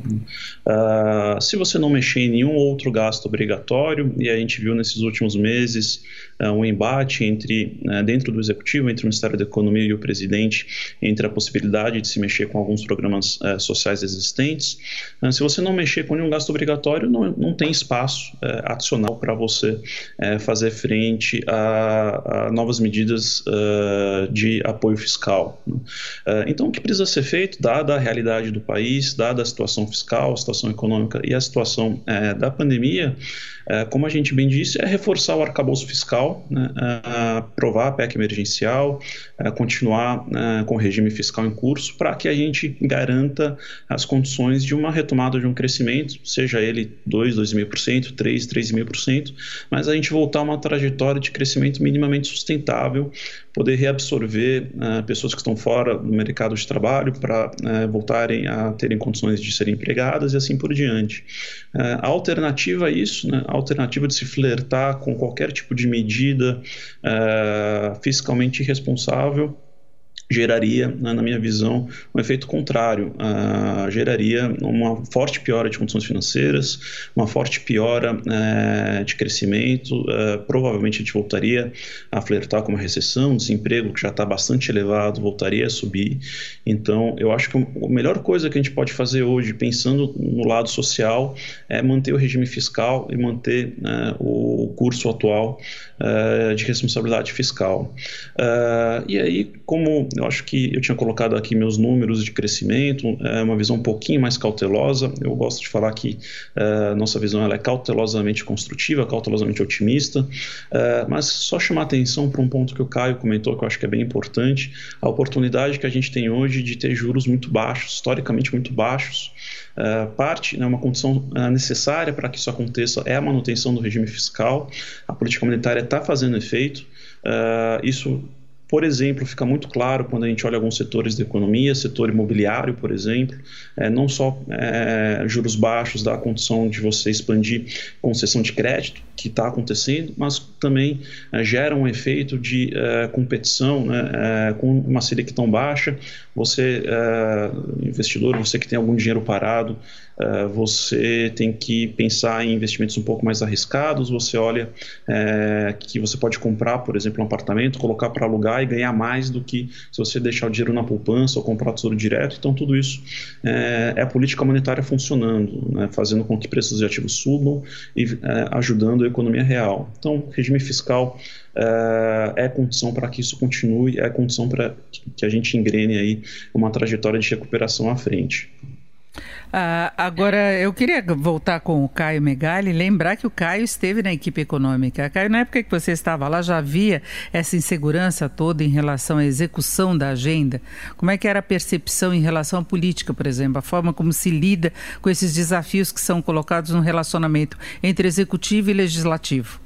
Speaker 4: Uh, se você não mexer em nenhum outro gasto obrigatório, e a gente viu nesses últimos meses uh, um embate entre uh, dentro do executivo, entre o Ministério da Economia e o presidente, entre a possibilidade de se mexer com alguns programas uh, sociais existentes. se você não mexer com nenhum gasto obrigatório, não, não tem espaço adicional para você fazer frente a, a novas medidas de apoio fiscal. Né? então, o que precisa ser feito, dada a realidade do país, dada a situação fiscal, a situação econômica e a situação da pandemia, como a gente bem disse, é reforçar o arcabouço fiscal né, aprovar a PEC emergencial, continuar né, com o regime fiscal em curso, para que a gente garanta as condições de uma retomada de um crescimento, seja ele 2, 2,5%, 3, 3,5%, mas a gente voltar a uma trajetória de crescimento minimamente sustentável, poder reabsorver uh, pessoas que estão fora do mercado de trabalho para uh, voltarem a terem condições de serem empregadas e assim por diante. A alternativa a isso, né, a alternativa de se flertar com qualquer tipo de medida medida uh, fiscalmente irresponsável geraria, né, na minha visão, um efeito contrário. Uh, geraria uma forte piora de condições financeiras, uma forte piora uh, de crescimento. Uh, provavelmente a gente voltaria a flertar com uma recessão, desemprego que já está bastante elevado voltaria a subir. Então, eu acho que a melhor coisa que a gente pode fazer hoje, pensando no lado social, é manter o regime fiscal e manter né, o curso atual de responsabilidade fiscal. e aí, como eu acho que eu tinha colocado aqui meus números de crescimento, é uma visão um pouquinho mais cautelosa. Eu gosto de falar que uh, nossa visão ela é cautelosamente construtiva, cautelosamente otimista, uh, mas só chamar atenção para um ponto que o Caio comentou que eu acho que é bem importante: a oportunidade que a gente tem hoje de ter juros muito baixos, historicamente muito baixos. Uh, parte, né, uma condição necessária para que isso aconteça é a manutenção do regime fiscal. A política monetária está fazendo efeito. Uh, isso por exemplo, fica muito claro quando a gente olha alguns setores da economia, setor imobiliário, por exemplo, é, não só é, juros baixos dá a condição de você expandir concessão de crédito, que está acontecendo, mas também é, gera um efeito de é, competição, né, é, com uma Selic tão baixa, você, é, investidor, você que tem algum dinheiro parado, Uh, você tem que pensar em investimentos um pouco mais arriscados. Você olha é, que você pode comprar, por exemplo, um apartamento, colocar para alugar e ganhar mais do que se você deixar o dinheiro na poupança ou comprar tesouro direto. Então, tudo isso é, é a política monetária funcionando, né, fazendo com que preços de ativos subam e é, ajudando a economia real. Então, regime fiscal é condição para que isso continue, é condição para que a gente engrene aí uma trajetória de recuperação à frente.
Speaker 1: Ah, agora, eu queria voltar com o Caio Megali, lembrar que o Caio esteve na equipe econômica. Caio, na época que você estava lá, já havia essa insegurança toda em relação à execução da agenda? Como é que era a percepção em relação à política, por exemplo? A forma como se lida com esses desafios que são colocados no relacionamento entre executivo e legislativo?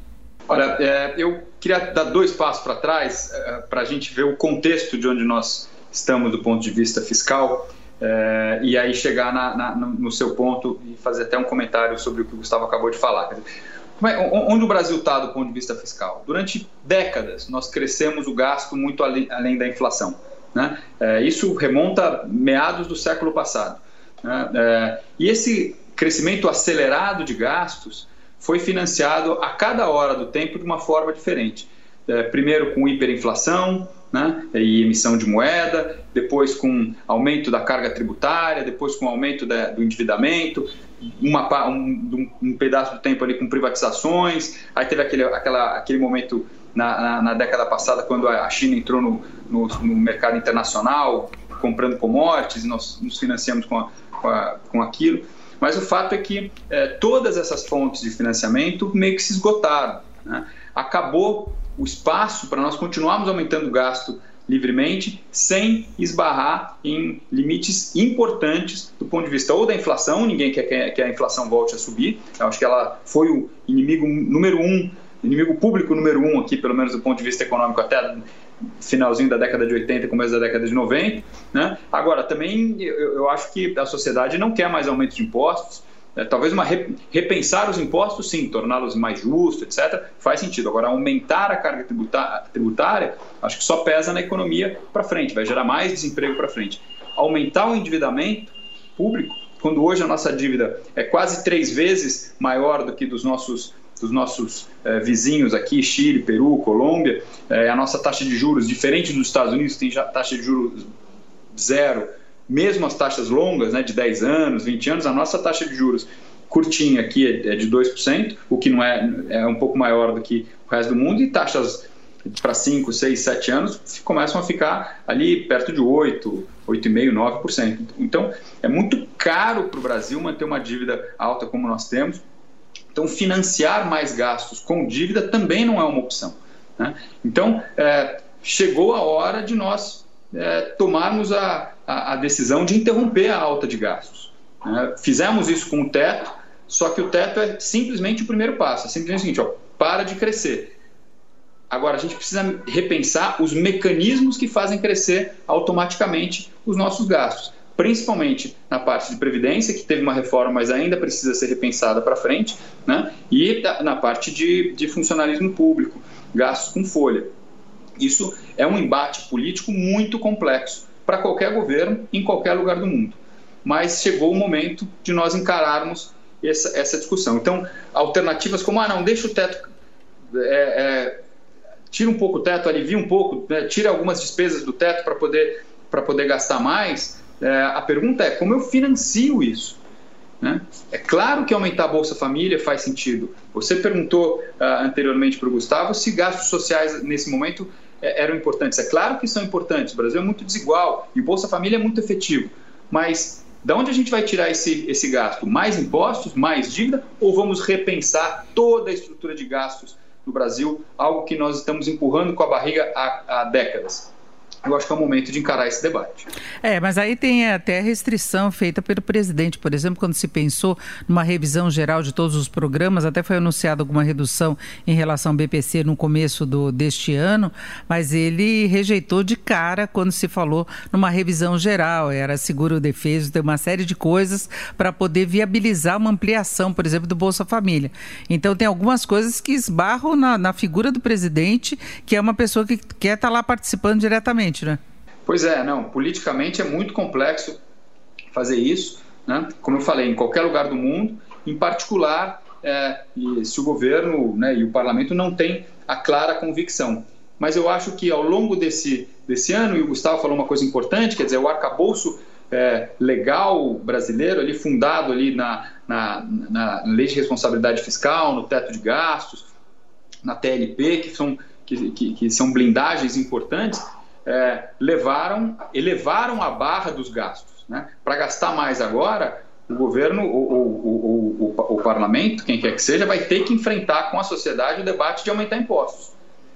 Speaker 2: Olha, é, eu queria dar dois passos para trás é, para a gente ver o contexto de onde nós estamos do ponto de vista fiscal é, e aí chegar na, na, no seu ponto e fazer até um comentário sobre o que o Gustavo acabou de falar. É, onde o Brasil está do ponto de vista fiscal? Durante décadas, nós crescemos o gasto muito além, além da inflação. Né? É, isso remonta a meados do século passado. Né? É, e esse crescimento acelerado de gastos foi financiado a cada hora do tempo de uma forma diferente. É, primeiro com hiperinflação, né, e emissão de moeda, depois com aumento da carga tributária, depois com aumento da, do endividamento, uma, um, um, pedaço do tempo ali com privatizações, aí teve aquele, aquela, aquele momento na, na, na década passada quando a China entrou no, no, no, mercado internacional comprando commodities nós nos financiamos com, a, com, a, com aquilo. Mas o fato é que é, todas essas fontes de financiamento meio que se esgotaram. Né? Acabou o espaço para nós continuarmos aumentando o gasto livremente, sem esbarrar em limites importantes do ponto de vista ou da inflação, ninguém quer que a inflação volte a subir, eu acho que ela foi o inimigo número um, inimigo público número um aqui, pelo menos do ponto de vista econômico, até finalzinho da década de 80, começo da década de 90. Né? Agora, também eu, eu acho que a sociedade não quer mais aumento de impostos, é, talvez uma repensar os impostos, sim, torná-los mais justos, etc., faz sentido. Agora, aumentar a carga tributária, acho que só pesa na economia para frente, vai gerar mais desemprego para frente. Aumentar o endividamento público, quando hoje a nossa dívida é quase três vezes maior do que dos nossos dos nossos eh, vizinhos aqui, Chile, Peru, Colômbia, eh, a nossa taxa de juros, diferente dos Estados Unidos, tem já taxa de juros zero, mesmo as taxas longas, né, de 10 anos, 20 anos, a nossa taxa de juros curtinha aqui é, é de 2%, o que não é, é um pouco maior do que o resto do mundo, e taxas para 5, 6, 7 anos começam a ficar ali perto de 8, 8,5%, 9%. Então, é muito caro para o Brasil manter uma dívida alta como nós temos. Então, financiar mais gastos com dívida também não é uma opção. Né? Então, é, chegou a hora de nós é, tomarmos a, a, a, decisão de interromper a alta de gastos. É, fizemos isso com o teto, só que o teto é simplesmente o primeiro passo. É simplesmente o seguinte: ó, para de crescer. Agora, a gente precisa repensar os mecanismos que fazem crescer automaticamente os nossos gastos, principalmente na parte de previdência, que teve uma reforma, mas ainda precisa ser repensada para frente, né? e na parte de, de funcionalismo público, gastos com folha. Isso é um embate político muito complexo para qualquer governo em qualquer lugar do mundo. Mas chegou o momento de nós encararmos essa, essa discussão. Então, alternativas como, ah, não, deixa o teto, é, é, tira um pouco o teto, alivia um pouco, né, tira algumas despesas do teto para poder, poder gastar mais. É, a pergunta é, como eu financio isso? Né? É claro que aumentar a Bolsa Família faz sentido. Você perguntou uh, anteriormente para o Gustavo se gastos sociais nesse momento eram importantes. É claro que são importantes. O Brasil é muito desigual e o Bolsa Família é muito efetivo. Mas da onde a gente vai tirar esse, esse gasto? Mais impostos, mais dívida ou vamos repensar toda a estrutura de gastos no Brasil, algo que nós estamos empurrando com a barriga há, há décadas? Eu acho que é o momento de encarar esse debate.
Speaker 1: É, mas aí tem até restrição feita pelo presidente. Por exemplo, quando se pensou numa revisão geral de todos os programas, até foi anunciada alguma redução em relação ao BPC no começo do, deste ano, mas ele rejeitou de cara quando se falou numa revisão geral. Era seguro defeso, tem uma série de coisas para poder viabilizar uma ampliação, por exemplo, do Bolsa Família. Então tem algumas coisas que esbarram na, na figura do presidente, que é uma pessoa que quer estar tá lá participando diretamente politicamente, né?
Speaker 2: Pois é, não. Politicamente é muito complexo fazer isso, né? Como eu falei, em qualquer lugar do mundo, em particular é, se o governo né, e o parlamento não têm a clara convicção. Mas eu acho que ao longo desse, desse ano, e o Gustavo falou uma coisa importante, quer dizer, o arcabouço é, legal brasileiro, ali fundado ali na, na, na, lei de responsabilidade fiscal, no teto de gastos, na TLP, que são, que, que, que são blindagens importantes, é, levaram, elevaram a barra dos gastos. Né? Para gastar mais agora, o governo, o, o, o, o, parlamento, quem quer que seja, vai ter que enfrentar com a sociedade o debate de aumentar impostos.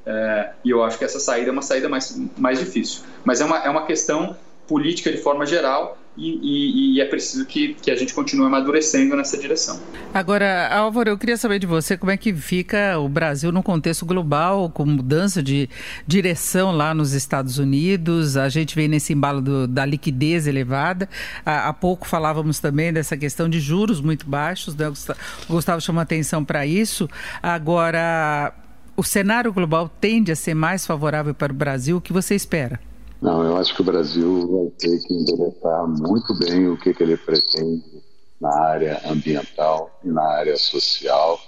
Speaker 2: É, e eu acho que essa saída é uma saída mais, mais difícil. Mas é uma, é uma questão política de forma geral e, e, e, é preciso que, que a gente continue amadurecendo nessa direção.
Speaker 1: Agora, Álvaro, eu queria saber de você como é que fica o Brasil no contexto global, com mudança de direção lá nos Estados Unidos. A gente vem nesse embalo do, da liquidez elevada. Há, há, pouco falávamos também dessa questão de juros muito baixos, né? o Gustavo chamou atenção para isso. Agora, o cenário global tende a ser mais favorável para o Brasil. O que você espera?
Speaker 3: Não, eu acho que o Brasil vai ter que endereçar muito bem o que, que ele pretende na área ambiental e na área social,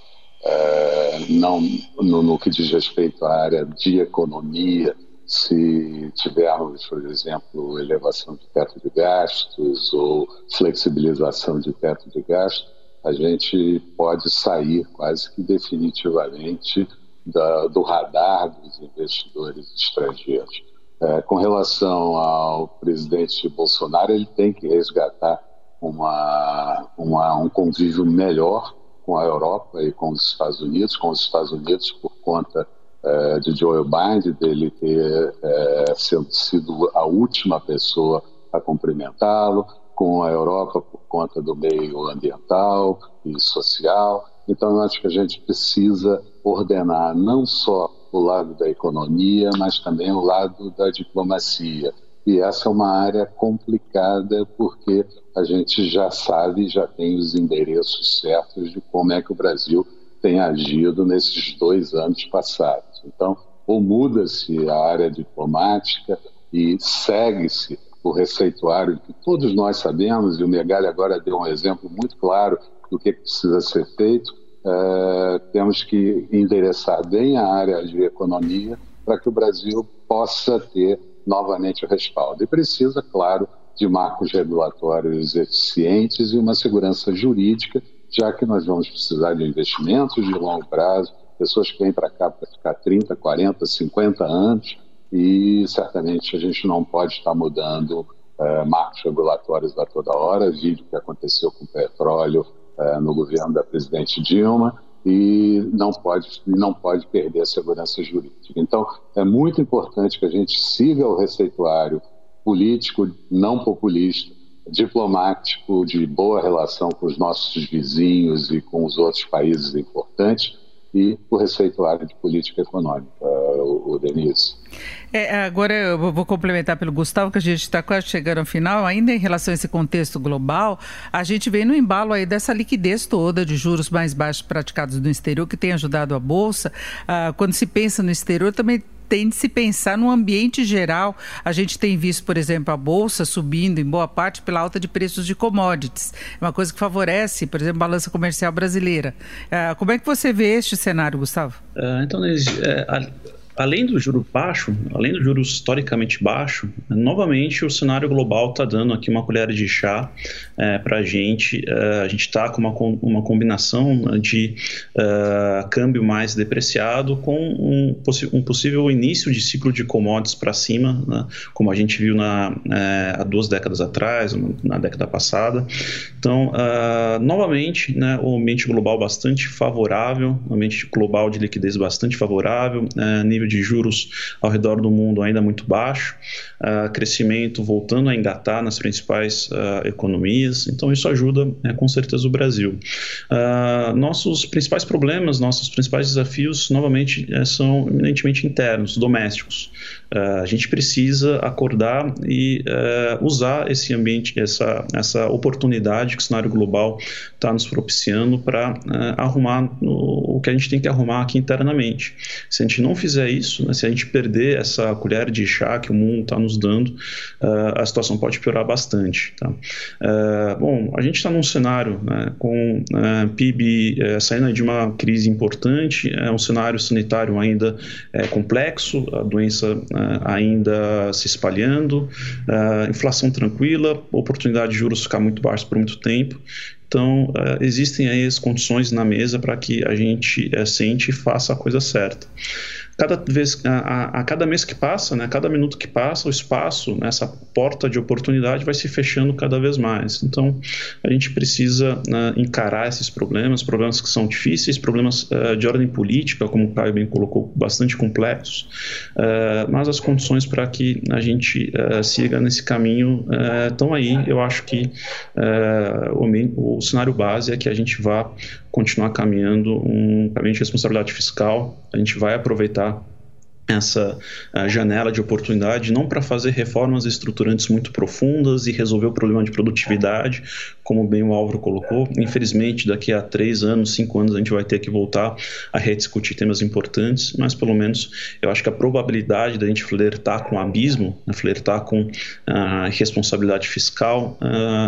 Speaker 3: é, não no, no, que diz respeito à área de economia, se tivermos, por exemplo, elevação de teto de gastos ou flexibilização de teto de gastos, a gente pode sair quase que definitivamente da, do radar dos investidores estrangeiros. É, com relação ao presidente Bolsonaro, ele tem que resgatar uma, uma, um convívio melhor com a Europa e com os Estados Unidos, com os Estados Unidos por conta é, de Joe Biden, dele ter é, sido, sido a última pessoa a cumprimentá-lo, com a Europa por conta do meio ambiental e social. Então, eu acho que a gente precisa ordenar não só o lado da economia, mas também o lado da diplomacia. E essa é uma área complicada porque a gente já sabe, já tem os endereços certos de como é que o Brasil tem agido nesses dois anos passados. Então, ou muda-se a área diplomática e segue-se o receituário que todos nós sabemos, e o Megali agora deu um exemplo muito claro do que precisa ser feito, é, temos que endereçar bem a área de economia para que o Brasil possa ter novamente o respaldo. E precisa, claro, de marcos regulatórios eficientes e uma segurança jurídica, já que nós vamos precisar de investimentos de longo prazo, pessoas que vêm para cá para ficar 30, 40, 50 anos, e certamente a gente não pode estar mudando uh, marcos regulatórios a toda hora, vídeo que aconteceu com o petróleo é, no governo da presidente Dilma e não pode, não pode perder a segurança jurídica. Então, é muito importante que a gente siga o receituário político, não populista, diplomático, de boa relação com os nossos vizinhos e com os outros países importantes, e o receituário de política econômica, o, o Denise.
Speaker 1: É, agora eu vou complementar pelo Gustavo, que a gente está quase chegando ao final. Ainda em relação a esse contexto global, a gente vem no embalo aí dessa liquidez toda de juros mais baixos praticados no exterior, que tem ajudado a Bolsa. Ah, quando se pensa no exterior, também tem de se pensar no ambiente geral. A gente tem visto, por exemplo, a bolsa subindo em boa parte pela alta de preços de commodities. É uma coisa que favorece, por exemplo, a balança comercial brasileira. Uh, como é que você vê este cenário, Gustavo?
Speaker 4: Uh, então, é, além do juro baixo, além do juro historicamente baixo, novamente o cenário global está dando aqui uma colher de chá é, para a gente. É, a gente está com uma, uma combinação de é, câmbio mais depreciado com um, um, possível início de ciclo de commodities para cima, né, como a gente viu na, é, há duas décadas atrás, na década passada. Então, uh, novamente, né, o ambiente global bastante favorável, ambiente global de liquidez bastante favorável, uh, nível de juros ao redor do mundo ainda muito baixo, uh, crescimento voltando a engatar nas principais uh, economias, então isso ajuda né, com certeza o Brasil. nossos principais problemas, nossos principais desafios, novamente, eh, são eminentemente internos, domésticos. A gente precisa acordar e eh, usar esse ambiente, essa, essa oportunidade que o cenário global está nos propiciando para uh, eh, arrumar o, que a gente tem que arrumar aqui internamente. Se a gente não fizer isso, né, se a gente perder essa colher de chá que o mundo está nos dando, uh, a situação pode piorar bastante. Tá? Uh, bom, a gente está num cenário né, com PIB saindo de uma crise importante, é um cenário sanitário ainda complexo, a doença ainda se espalhando, inflação tranquila, oportunidade de juros ficar muito baixos por muito tempo. Então, uh, existem aí as condições na mesa para que a gente sente e faça a coisa certa cada vez a, a, cada mês que passa, né, cada minuto que passa, o espaço, né, essa porta de oportunidade vai se fechando cada vez mais. Então, a gente precisa né, encarar esses problemas, problemas que são difíceis, problemas uh, de ordem política, como o Caio bem colocou, bastante complexos, uh, mas as condições para que a gente uh, siga nesse caminho estão aí. Eu acho que o, o cenário base é que a gente vá continuar caminhando um caminho de responsabilidade fiscal. A gente vai aproveitar essa janela de oportunidade não para fazer reformas estruturantes muito profundas e resolver o problema de produtividade, como bem o Álvaro colocou. Infelizmente, daqui a três anos, cinco anos, a gente vai ter que voltar a rediscutir temas importantes, mas pelo menos eu acho que a probabilidade da gente flertar com o abismo, né, flertar com a responsabilidade fiscal,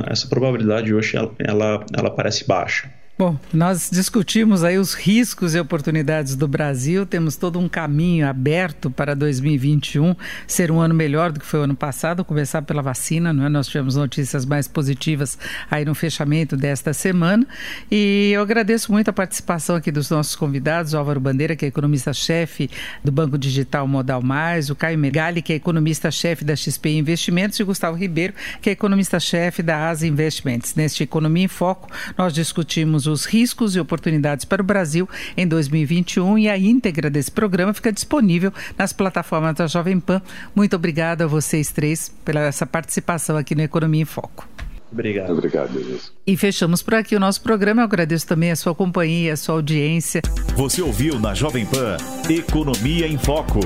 Speaker 4: essa probabilidade hoje ela, ela, ela parece baixa.
Speaker 1: Bom, nós discutimos aí os riscos e oportunidades do Brasil, temos todo um caminho aberto para 2021 ser um ano melhor do que foi o ano passado, começar pela vacina, não é? Nós tivemos notícias mais positivas aí no fechamento desta semana e eu agradeço muito a participação aqui dos nossos convidados, Álvaro Bandeira, que é economista-chefe do Banco Digital Modal Mais, o Caio Megali, que é economista-chefe da XP Investimentos e o Gustavo Ribeiro, que é economista-chefe da Asa Investimentos. Neste Economia em Foco, nós discutimos os riscos e oportunidades para o Brasil em 2021 e a íntegra desse programa fica disponível nas plataformas da Jovem Pan. Muito obrigada a vocês três pela essa participação aqui no Economia em Foco.
Speaker 4: Obrigado.
Speaker 3: Obrigado, Denise.
Speaker 1: E fechamos por aqui o nosso programa. Eu agradeço também a sua companhia, a sua audiência.
Speaker 5: Você ouviu na Jovem Pan Economia em Foco,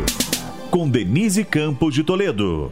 Speaker 5: com Denise Campos de Toledo.